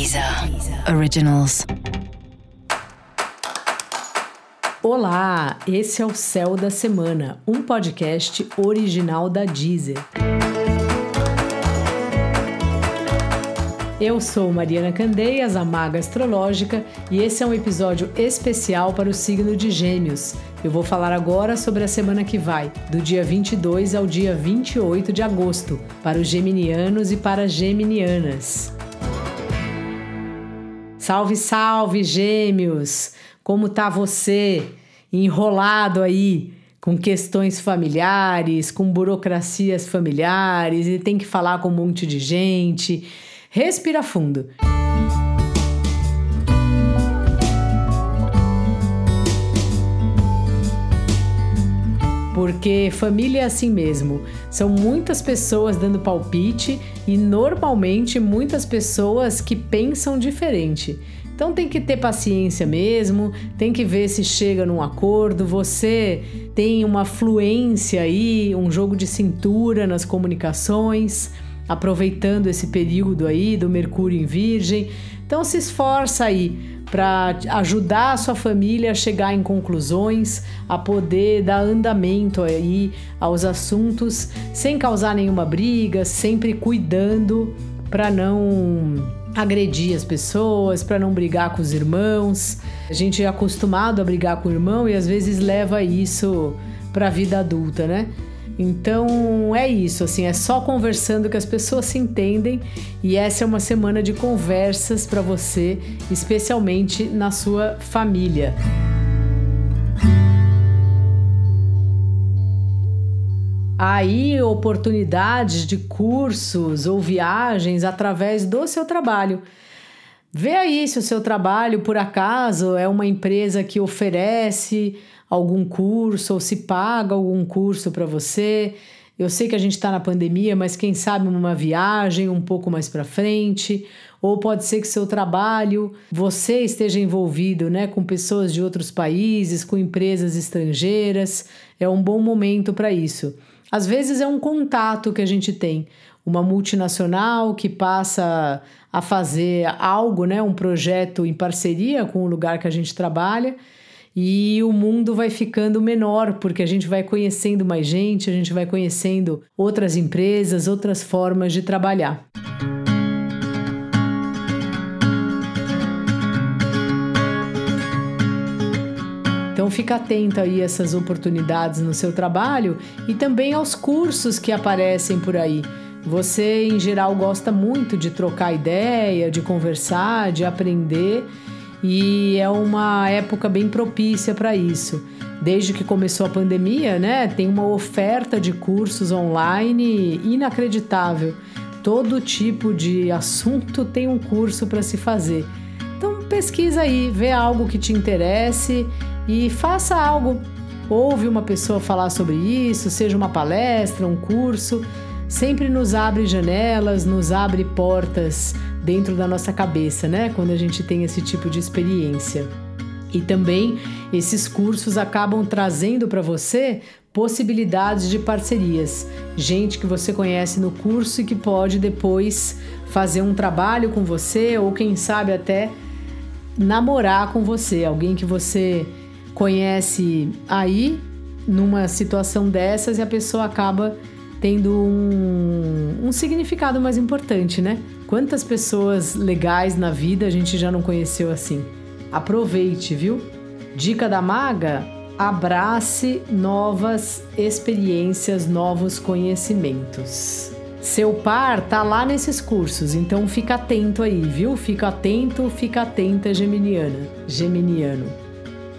Deezer Originals. Olá, esse é o Céu da Semana, um podcast original da Deezer. Eu sou Mariana Candeias, a Maga Astrológica, e esse é um episódio especial para o signo de Gêmeos. Eu vou falar agora sobre a semana que vai, do dia 22 ao dia 28 de agosto, para os geminianos e para as geminianas. Salve, salve, gêmeos! Como tá você? Enrolado aí com questões familiares, com burocracias familiares e tem que falar com um monte de gente. Respira fundo. Porque família é assim mesmo. São muitas pessoas dando palpite e normalmente muitas pessoas que pensam diferente. Então tem que ter paciência mesmo, tem que ver se chega num acordo. Você tem uma fluência aí, um jogo de cintura nas comunicações, aproveitando esse período aí do Mercúrio em Virgem. Então se esforça aí para ajudar a sua família a chegar em conclusões, a poder dar andamento aí aos assuntos sem causar nenhuma briga, sempre cuidando para não agredir as pessoas, para não brigar com os irmãos. A gente é acostumado a brigar com o irmão e às vezes leva isso para a vida adulta, né? Então é isso, assim, é só conversando que as pessoas se entendem e essa é uma semana de conversas para você, especialmente na sua família. aí oportunidades de cursos ou viagens através do seu trabalho. Vê aí se o seu trabalho, por acaso, é uma empresa que oferece algum curso ou se paga algum curso para você. Eu sei que a gente está na pandemia, mas quem sabe uma viagem um pouco mais para frente, ou pode ser que seu trabalho você esteja envolvido, né, com pessoas de outros países, com empresas estrangeiras. É um bom momento para isso. Às vezes é um contato que a gente tem, uma multinacional que passa a fazer algo, né, um projeto em parceria com o lugar que a gente trabalha e o mundo vai ficando menor, porque a gente vai conhecendo mais gente, a gente vai conhecendo outras empresas, outras formas de trabalhar. Então fica atento aí a essas oportunidades no seu trabalho e também aos cursos que aparecem por aí. Você, em geral, gosta muito de trocar ideia, de conversar, de aprender e é uma época bem propícia para isso. Desde que começou a pandemia, né, tem uma oferta de cursos online inacreditável. Todo tipo de assunto tem um curso para se fazer. Então pesquisa aí, vê algo que te interesse e faça algo. Ouve uma pessoa falar sobre isso, seja uma palestra, um curso, sempre nos abre janelas, nos abre portas dentro da nossa cabeça, né? Quando a gente tem esse tipo de experiência. E também esses cursos acabam trazendo para você possibilidades de parcerias. Gente que você conhece no curso e que pode depois fazer um trabalho com você ou quem sabe até namorar com você, alguém que você conhece aí numa situação dessas e a pessoa acaba tendo um, um significado mais importante, né? Quantas pessoas legais na vida a gente já não conheceu assim? Aproveite, viu? Dica da maga: abrace novas experiências, novos conhecimentos. Seu par tá lá nesses cursos, então fica atento aí, viu? Fica atento, fica atenta, geminiana, geminiano.